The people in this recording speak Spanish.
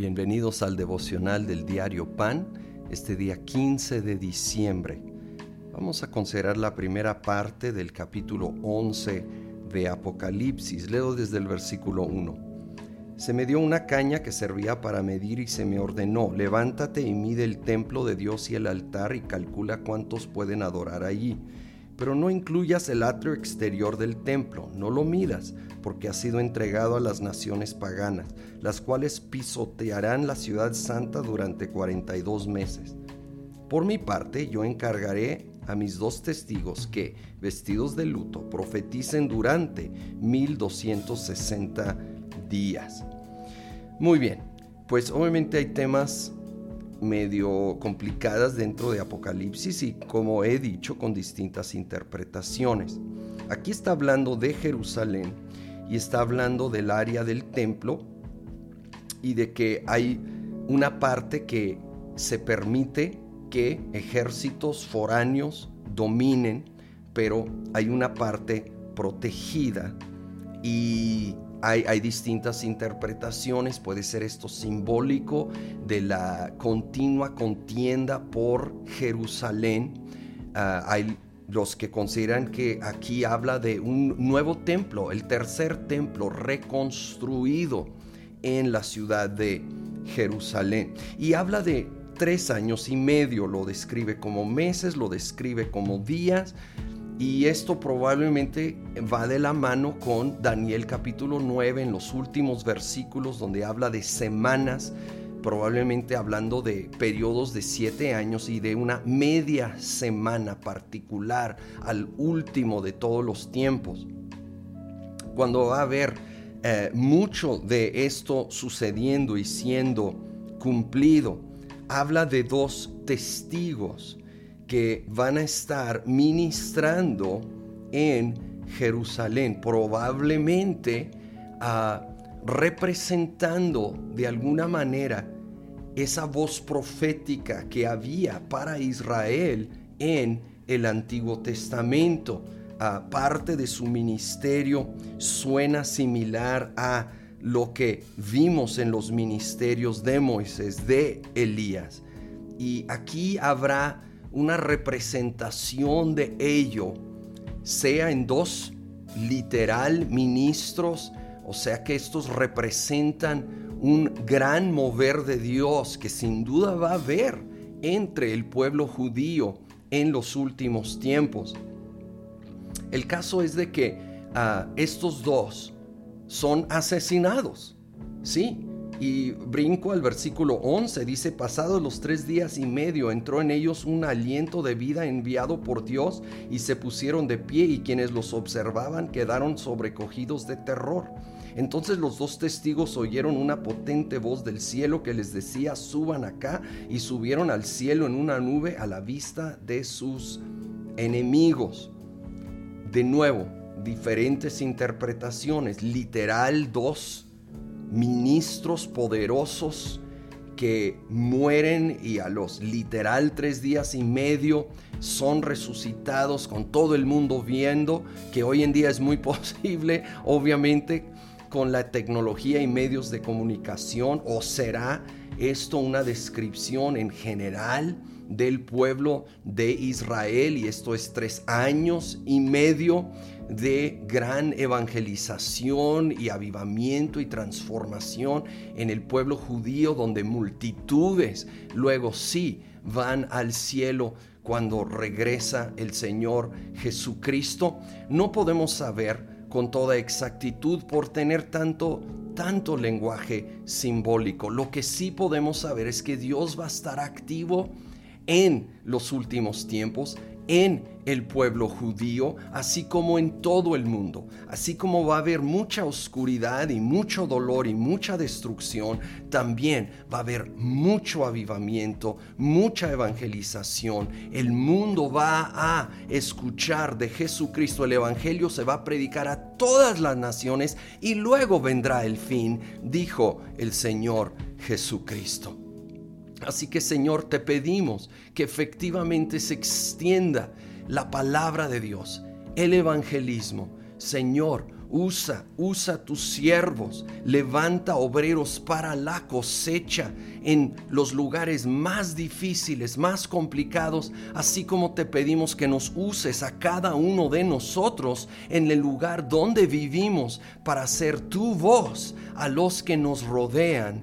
Bienvenidos al devocional del diario Pan, este día 15 de diciembre. Vamos a considerar la primera parte del capítulo 11 de Apocalipsis. Leo desde el versículo 1. Se me dio una caña que servía para medir y se me ordenó, levántate y mide el templo de Dios y el altar y calcula cuántos pueden adorar allí pero no incluyas el atrio exterior del templo, no lo midas, porque ha sido entregado a las naciones paganas, las cuales pisotearán la ciudad santa durante 42 meses. Por mi parte, yo encargaré a mis dos testigos que, vestidos de luto, profeticen durante 1260 días. Muy bien, pues obviamente hay temas medio complicadas dentro de Apocalipsis y como he dicho con distintas interpretaciones. Aquí está hablando de Jerusalén y está hablando del área del templo y de que hay una parte que se permite que ejércitos foráneos dominen, pero hay una parte protegida y hay, distintas interpretaciones, puede ser esto simbólico de la continua contienda por Jerusalén. Ah, hay los que consideran que aquí habla de un nuevo templo, el tercer templo reconstruido en la ciudad de Jerusalén. Y habla de tres años y medio, lo describe como meses, lo describe como días, y esto probablemente va de la mano con Daniel capítulo 9 en los últimos versículos donde habla de semanas, probablemente hablando de periodos de siete años y de una media semana particular al último de todos los tiempos. Cuando va a haber eh, mucho de esto sucediendo y siendo cumplido, habla de dos testigos que van a estar ministrando en Jerusalén, probablemente ah, representando de alguna manera esa voz profética que había para Israel en el Antiguo Testamento. Uh, parte de su ministerio suena similar a lo que vimos en los ministerios de Moisés, de Elías. Y aquí habrá una representación de ello, sea en dos literal ministros, o sea que estos representan un gran mover de Dios que sin duda va a haber entre el pueblo judío en los últimos tiempos. El caso es de que ah, estos dos son asesinados, ¿sí? Y brinco al versículo 11, dice, pasados los tres días y medio entró en ellos un aliento de vida enviado por Dios y se pusieron de pie y quienes los observaban quedaron sobrecogidos de terror. Entonces los dos testigos oyeron una potente voz del cielo que les decía, suban acá, y subieron al cielo en una nube a la vista de sus enemigos. De nuevo, diferentes interpretaciones, literal dos ministros poderosos que mueren y a los literal tres días y medio son resucitados con todo el mundo viendo, que hoy en día es muy posible, obviamente, con la tecnología y medios de comunicación, o será esto una descripción en general del pueblo de Israel y esto es tres años y medio de gran evangelización y avivamiento y transformación en el pueblo judío donde multitudes luego sí van al cielo cuando regresa el Señor Jesucristo. No podemos saber con toda exactitud por tener tanto tanto lenguaje simbólico. Lo que sí podemos saber es que Dios va a estar activo en los últimos tiempos, en el pueblo judío, así como en todo el mundo. Así como va a haber mucha oscuridad y mucho dolor y mucha destrucción, también va a haber mucho avivamiento, mucha evangelización. El mundo va a escuchar de Jesucristo. El Evangelio se va a predicar a todas las naciones y luego vendrá el fin, dijo el Señor Jesucristo. Así que Señor, te pedimos que efectivamente se extienda la palabra de Dios, el evangelismo. Señor, Usa, usa tus siervos, levanta obreros para la cosecha en los lugares más difíciles, más complicados, así como te pedimos que nos uses a cada uno de nosotros en el lugar donde vivimos para hacer tu voz a los que nos rodean